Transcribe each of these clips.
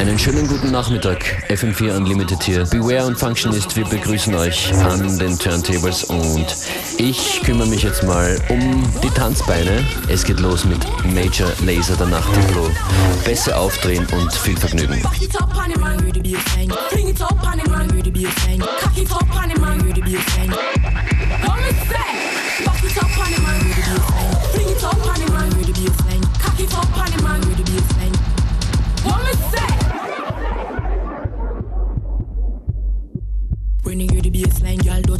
Einen schönen guten Nachmittag, FM4 Unlimited hier. Beware und Functionist, wir begrüßen euch an den Turntables und ich kümmere mich jetzt mal um die Tanzbeine. Es geht los mit Major Laser, der Nachtdiplo. Besser aufdrehen und viel Vergnügen. When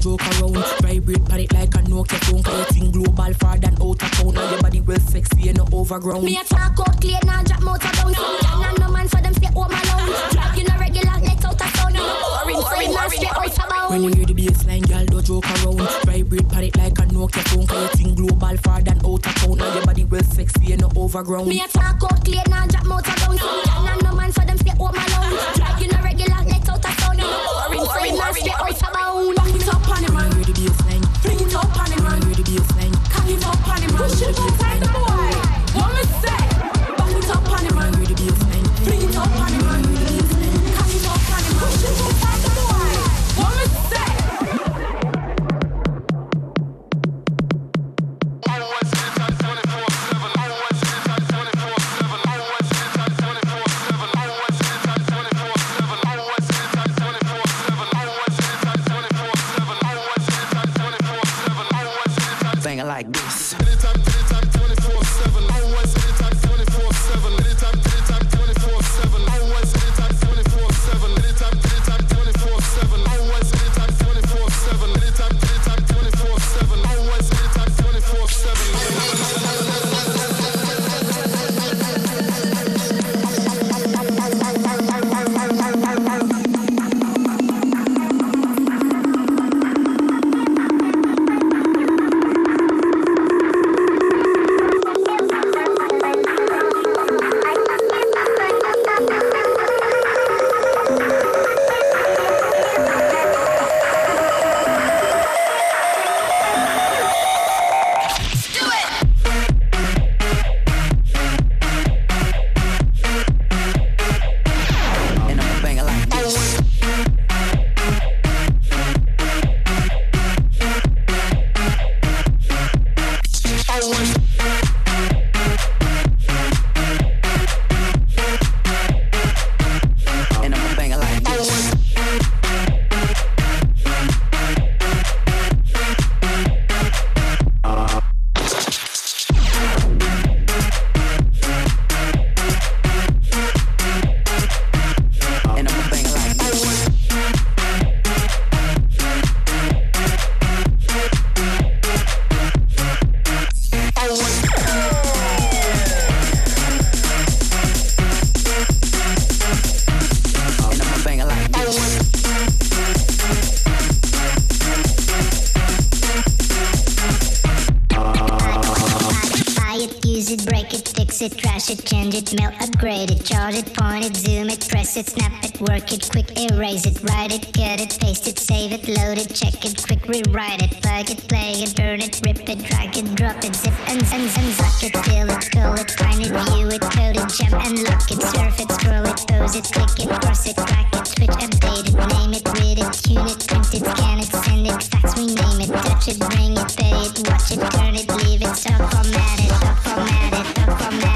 joke around. Vibrate pan it like a Nokia phone. Cause you think global far than out of town. Now your body well sexy and no overground. Me a talk out clear, now drop motor down. Y'all not no man for them stay home alone. Drive you no regular, let out a sound. Boring, boring, man stay out of bound. When you hear the bassline, y'all don't joke around. Vibrate pan it like a Nokia phone. Cause you think global far than out of town. Now your body well sexy and no overground. Me a talk out clear, now drop motor down. Y'all not no man for them stay home alone. Drive you no regular, Boring, boring, man stay out of it up on him, it up on him, it up on him. Push it up. Like this. And it, break it, fix it, trash it, change it, melt, upgrade it, charge it, point it, zoom it, press it, snap it, work it, quick erase it, write it, cut it, paste it, save it, load it, check it, quick rewrite it, plug it, play it, burn it, rip it, drag it, drop it, zip and and and suck it, fill it, call it, find it, view it, code it, jump and lock it, surf it, scroll it, pose it, click it, cross it, crack it, switch, update it, name it, read it, tune it, print it, scan it, send it, fax, rename it, touch it, bring it, pay it, watch it, turn it, leave it, stop, format it, stop, format it, stop, format it,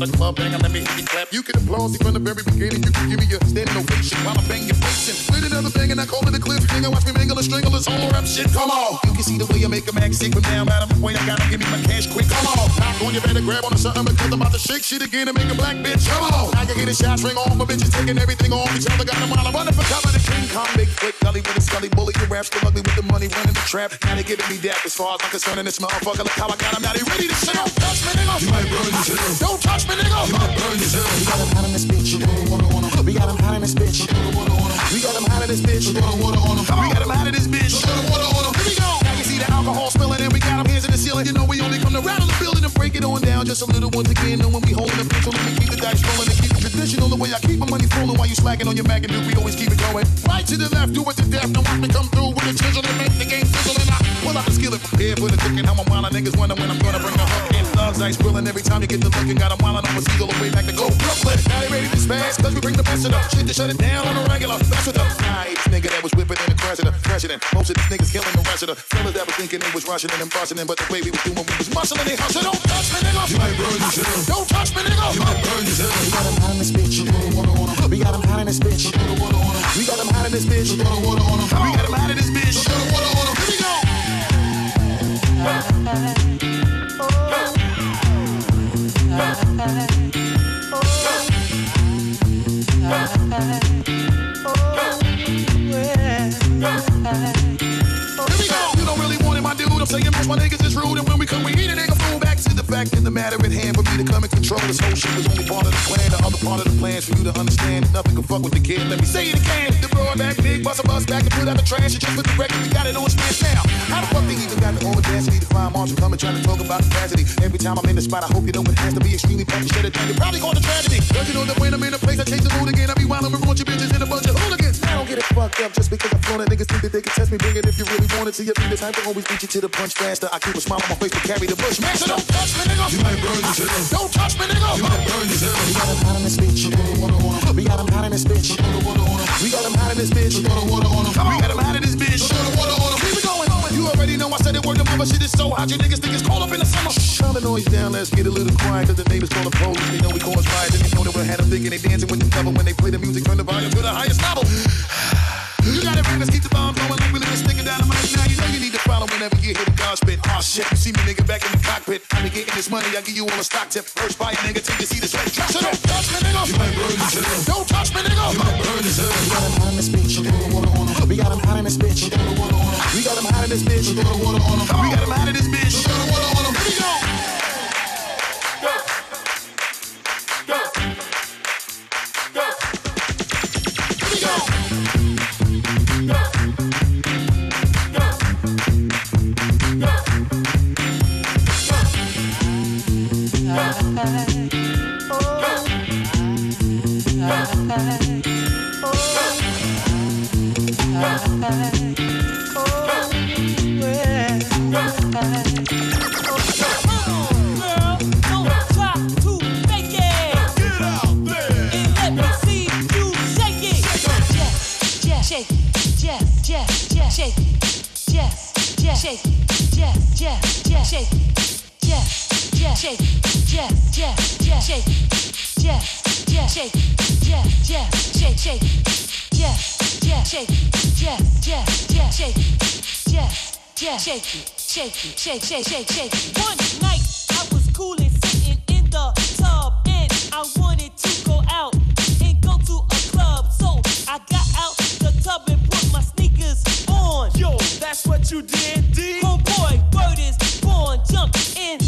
the club you can applaud me from the very beginning. You can give me a standing ovation while I bang your face. And with another bang, and I call it a clip. Nigga, watch me mangle a strangle this whole rap shit. Come on. You can see the way I make a mag sick, but now I'm out of my way. I gotta give me my cash quick. Come on. Knock on, you better grab on to something because I'm about to shake shit again and make a black bitch. Come on. Now you get a shot, ring on. My bitches taking everything off each other. Got them while I'm running for cover. The King Kong, big flick, gully with a scully bully. Your rap still ugly with the money running the trap. Now they giving me dap as far as I'm concerned. And this motherfucker, look how I got him. Now they ready to shit. Don't touch me, nigga. You might burn yourself. Don't touch me, nigga. You might burn yourself. Got him hot in this bitch. We got him hot in this bitch. We got him hot in this bitch. We got him hot in this bitch. Now you see the alcohol spilling and we got him hands in the ceiling. You know we only come to rattle the building and break it on down just a little once again. Know when we holding the pencil and we keep the dice rolling and keep it traditional. The way I keep my money flowing while you slacking on your Mac and do we always keep it going. Right to the left, do it to death. Now watch me come through with the chisel and make the game fizzle and I pull out the skillet prepared for the cooking. How I'm niggas wonder when I'm gonna bring the hook in. Thugs ice grilling every time you get the looking. Got 'em wildin' on a seagull away back to go Brooklyn. Now they ready to spaz cause we bring the best of the shit to shut it down on the regular. That's with the nice nigga that was whipping in the president. President. Most of these niggas killing the rest of the fellas that was thinking they was rushing and busting in, but the way we was doing, we was muscling they hustle. Don't touch me, nigga. You might burn yourself. Don't touch me, nigga. You might burn yourself. We got him hot in this bitch. We got him hot in this bitch. We got him hot in this bitch. We got him hot in this bitch. Here we go. Saying most my niggas is rude, and when we come, we eat it. Ain't fact in the matter at hand. For me to come and control this whole shit was only part of the plan. The other part of the plans for you to understand nothing can fuck with the kid. Let me say it again. The broad back, big bust a bus back and put out the trash. And just put the record, we got it on smash now. How the fuck they even got the audacity to find Marshall coming trying to talk about capacity? Every time I'm in the spot, I hope you know it has to be extremely packed. Down. You're probably going to tragedy. Cause you know that when I'm in a place, I change the mood again. I be wild and bunch of bitches in a bunch of hooligans. Get it fucked up just because I'm flown it. Niggas think that they can test me. Bring it if you really want it. See, you be the type to always beat you to the punch faster. I keep a smile on my face to carry the bush. Man, so don't touch me, nigga. You might burn yourself. Don't touch me, nigga. You might burn yourself. We got him hot in this bitch. We got him hot in this bitch. We got him hot in this bitch. We got him hot in this bitch. We going. You already know I said it word the mother shit is so hot. You niggas think it's cold up in the summer. Turn the noise down, let's get a little quiet. Cause the neighbors call the police. They know we cause riots. And they know that we had them thinking they dancing with the devil. When they play the music, turn the volume to the highest level. You gotta bring us, keep the bomb blowing like we live sticking down the mic. Now you know you need to follow whenever you hear the God spit. Oh shit, you see me nigga back in the cockpit. I be getting this money, I give you all a stock tip. First buy a nigga till you see this red dress. So don't touch me, nigga. You might burn yourself. Don't touch me, nigga. You might burn yourself. We got him hot in this bitch. We got him hot in this bitch. We got him hot in this bitch. We got him hot in this bitch. Here we go. Shake it. Yes, yes, shake. Yes, yes, shake. Yes, Yo, that's what you did, D. Homeboy, word is born, jump in.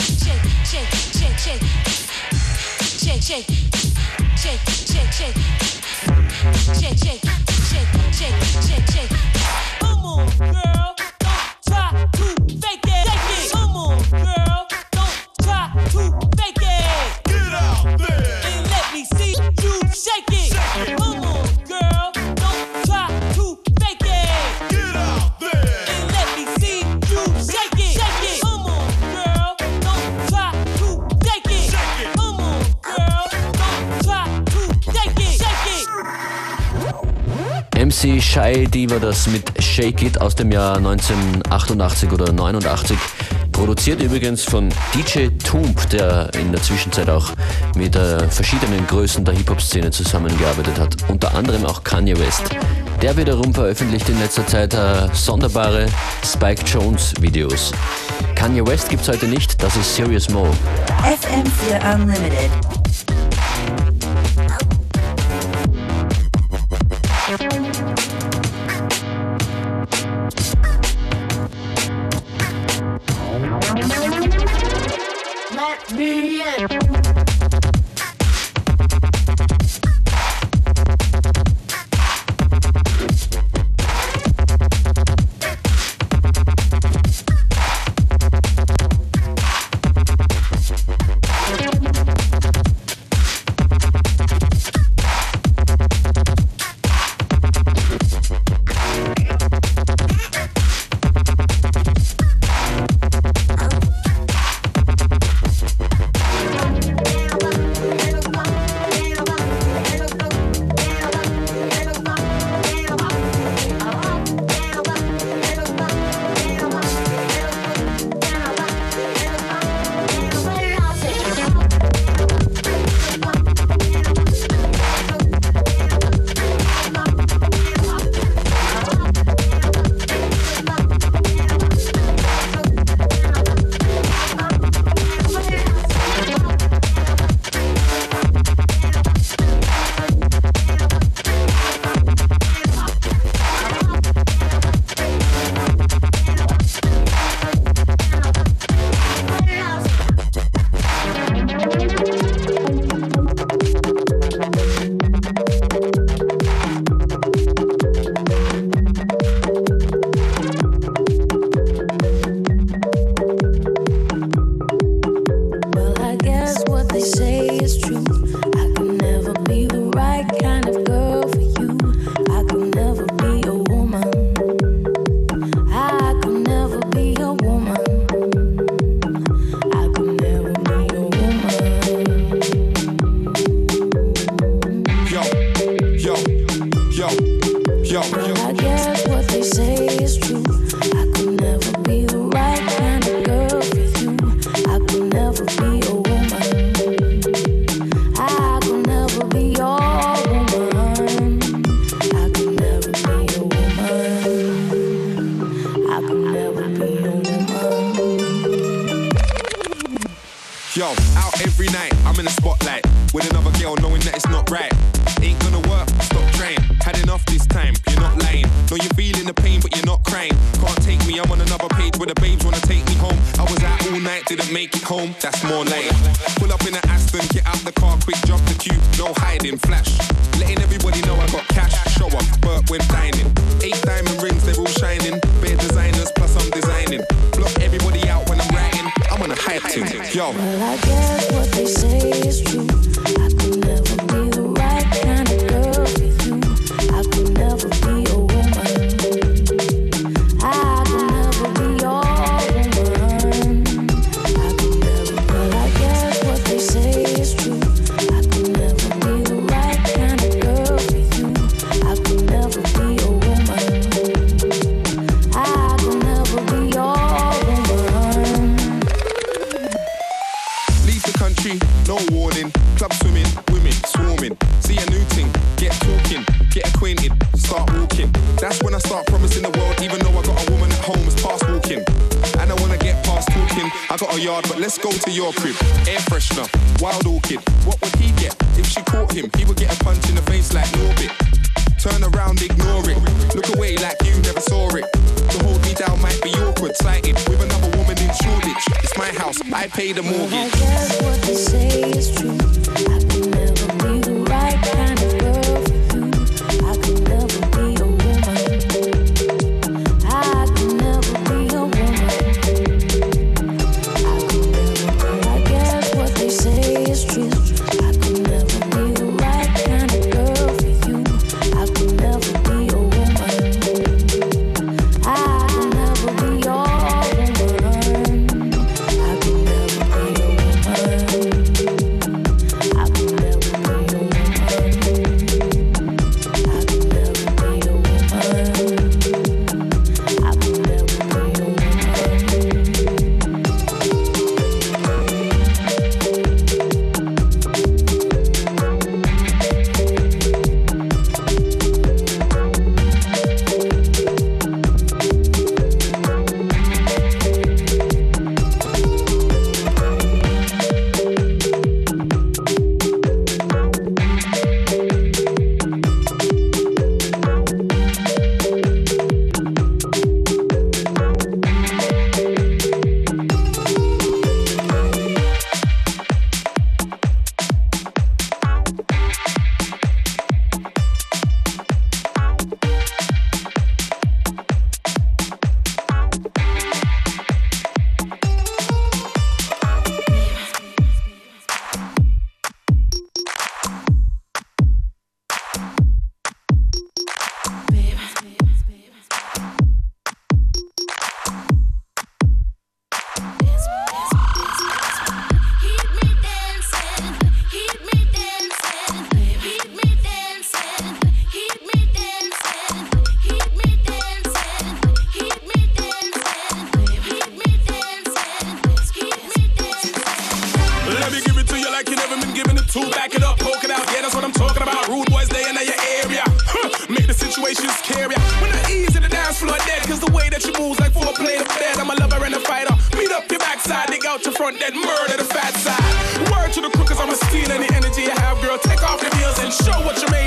shake, shake, shake, shake, shake, shake, shake, shake, shake, shake, shake. Come on, girl, MC Shai Diva das mit Shake It aus dem Jahr 1988 oder 89. Produziert übrigens von DJ Toomp, der in der Zwischenzeit auch mit äh, verschiedenen Größen der Hip-Hop-Szene zusammengearbeitet hat, unter anderem auch Kanye West. Der wiederum veröffentlicht in letzter Zeit äh, sonderbare Spike Jones-Videos. Kanye West gibt's heute nicht, das ist Serious Mo. FM4 Unlimited. Eight diamond rings, they're all shining. Bare designers, plus I'm designing. Block everybody out when I'm writing. I'm on a yo. Well, I guess what they say is true. yard, but let's go to your crib. Air freshener, wild orchid. What would he get if she caught him? He would get a punch in the face like Norbit. Turn around, ignore it. Look away like you never saw it. To hold me down might be awkward, sighted with another woman in Shoreditch. It's my house, I pay the mortgage. I guess what they say is true. show what you made.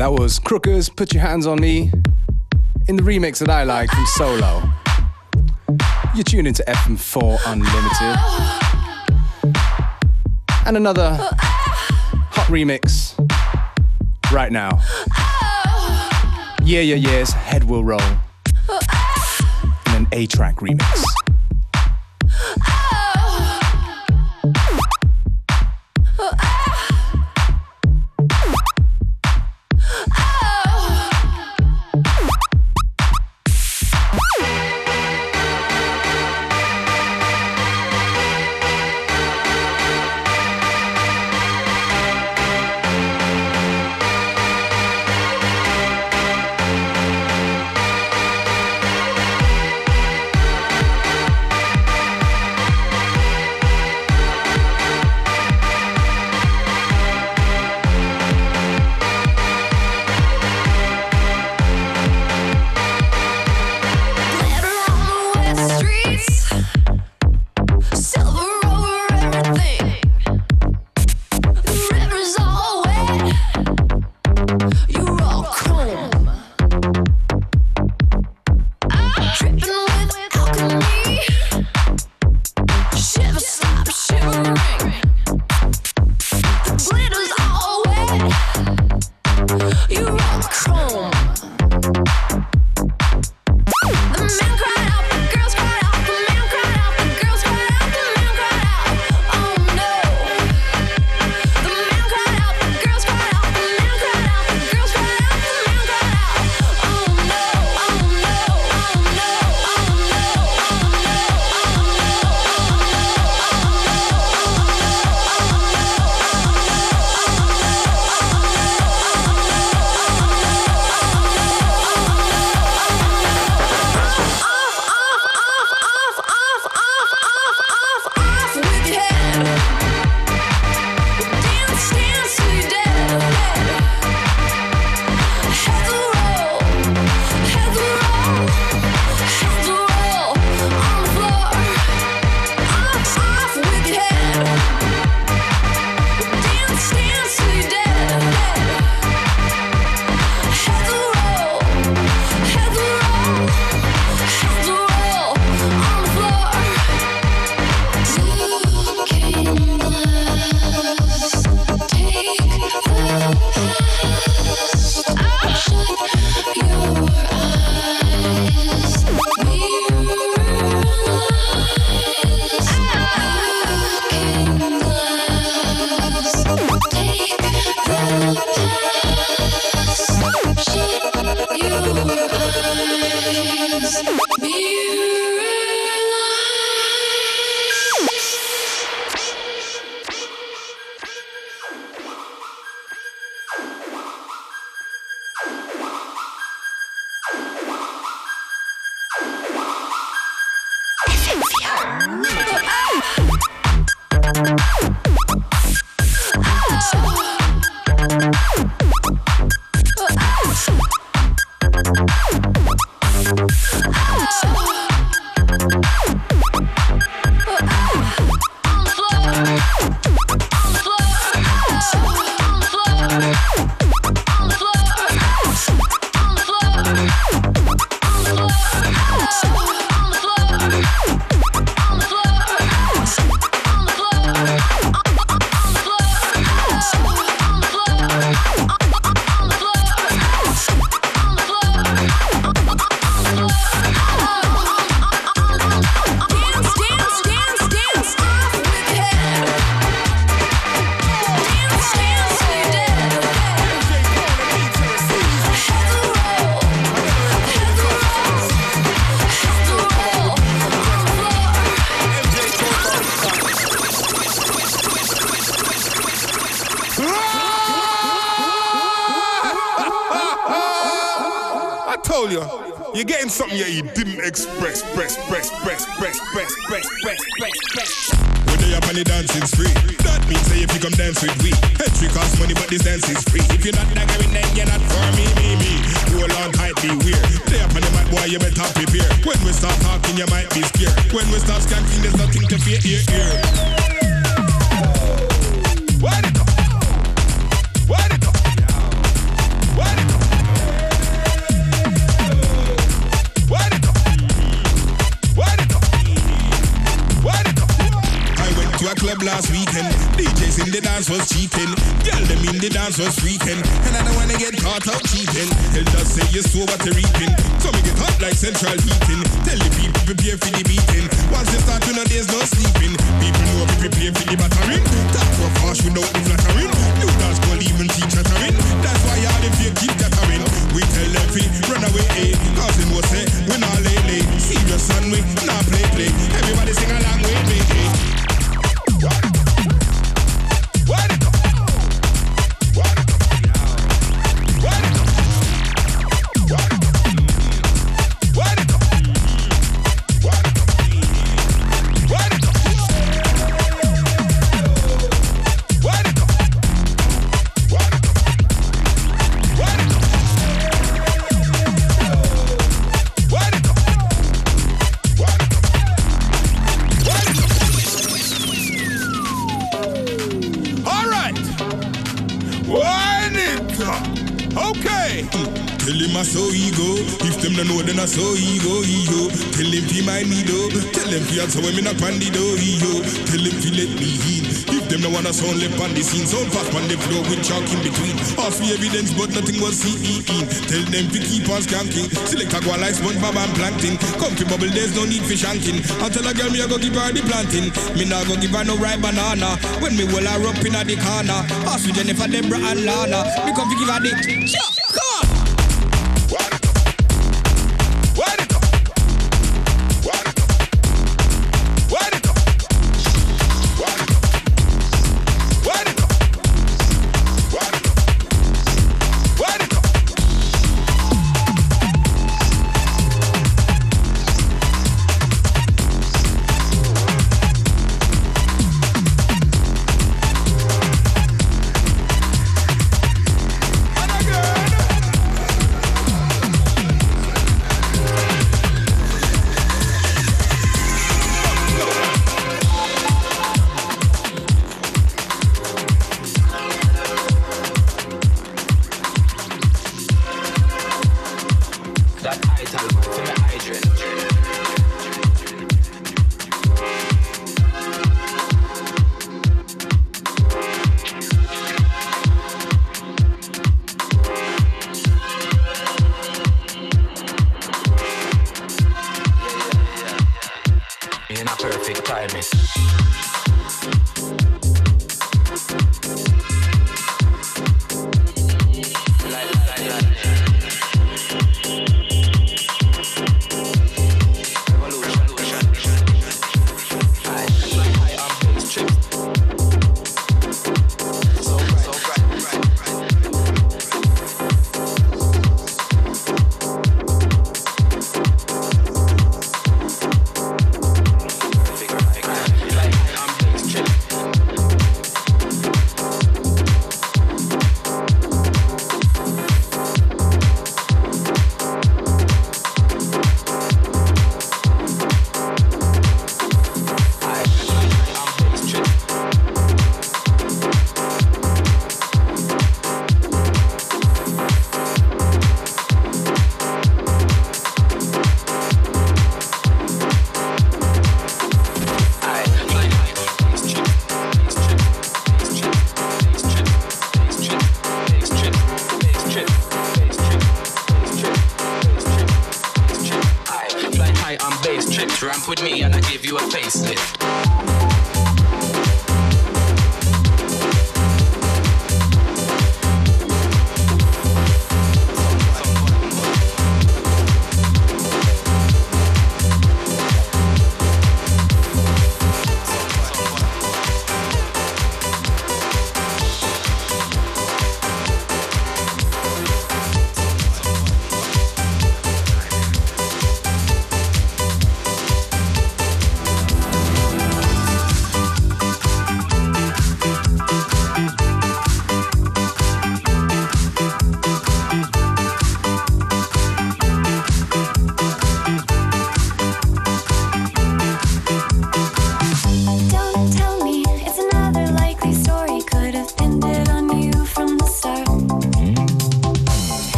that was Crookers, Put Your Hands On Me, in the remix that I like from Solo. You're tuned into FM4 Unlimited. And another hot remix right now. Yeah Yeah Yeahs Head Will Roll. And an A-Trak remix. Press, press. When they up on the dancing street, that means say if you come dance with we. Entry cost money, but this dance is free. If you're not daggering, then you're not for me, me, me. Roll on tight, be weird. They up on the mat, boy, you better prepare. When we start talking, you might be scared. When we start skanking, there's nothing to fear, ear, ear. What dance was cheating. Girl, them in the dance was freaking. And I don't wanna get caught out cheating. Hell just say you saw what you're reaping. So me get hot like central heating. Tell the people prepare for the beating. Once you start to know there's no sleeping. People know we prepare for the battering. Talk so fast without the flattering. New dance call even teach chattering. That's why all the fear keep chattering. We tell them fi run away, eh. Cause them will say we not lay lay. Serious and we not play play. Everybody sing along with me, eh. Where the so ego, ego. Tell him fi mind me though. Tell him fi answer when me knock on the door, ego. Tell him fi let me in. If them no wanna sound left on the scene, sound fast on the floor with chalk in between. Ask for evidence, but nothing was seen. Tell them fi keep on skanking. Select a like SpongeBob and Plankton. Come fi bubble, there's no need for shanking. I tell a girl me I go give her the planting. Me nah go give her no ripe banana. When me will her up in the corner. Ask for Jennifer, Deborah and Lana. Me come fi give her the. Sure,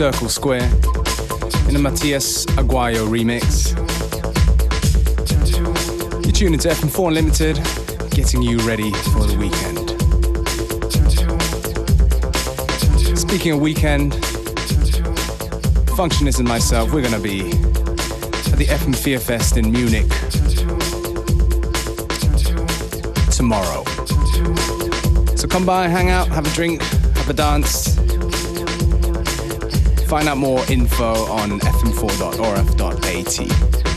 Circle Square in the Matias Aguayo remix. You're into FM4 Unlimited, getting you ready for the weekend. Speaking of weekend, Functionist and myself, we're going to be at the FM Fear Fest in Munich tomorrow. So come by, hang out, have a drink, have a dance. Find out more info on fm4.orf.at.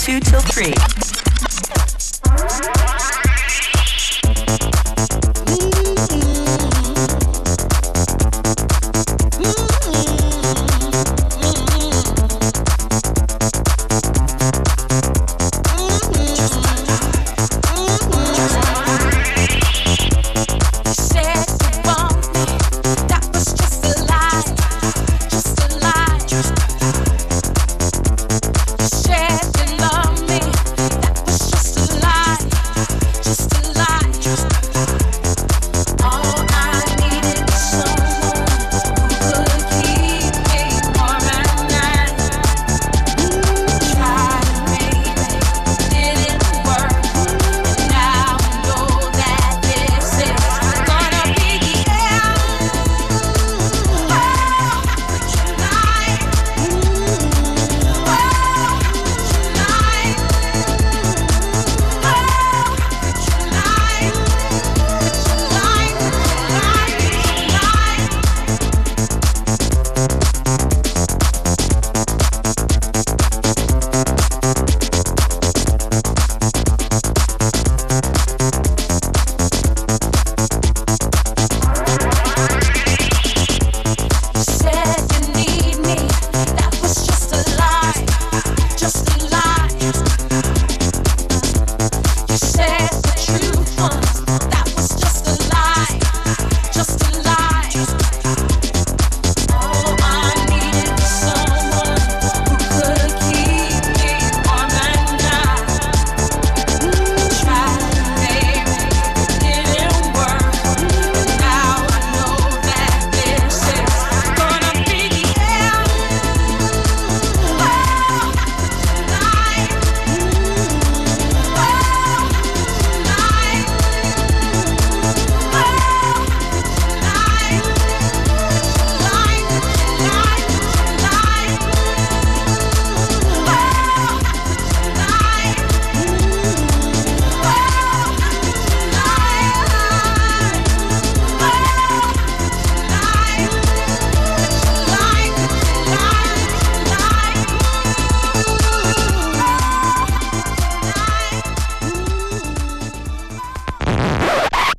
2 till 3.